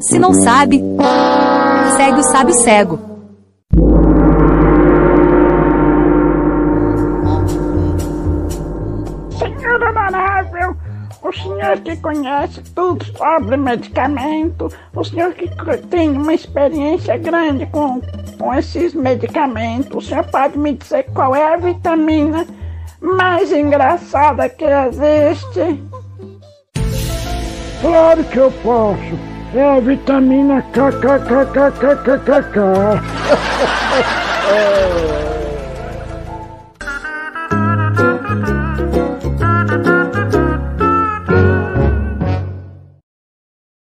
Se não sabe, segue o sábio cego. Senhor honorável, o senhor que conhece tudo sobre medicamento, o senhor que tem uma experiência grande com, com esses medicamentos, o senhor pode me dizer qual é a vitamina mais engraçada que existe? Claro que eu posso. É a vitamina KKKKKKK.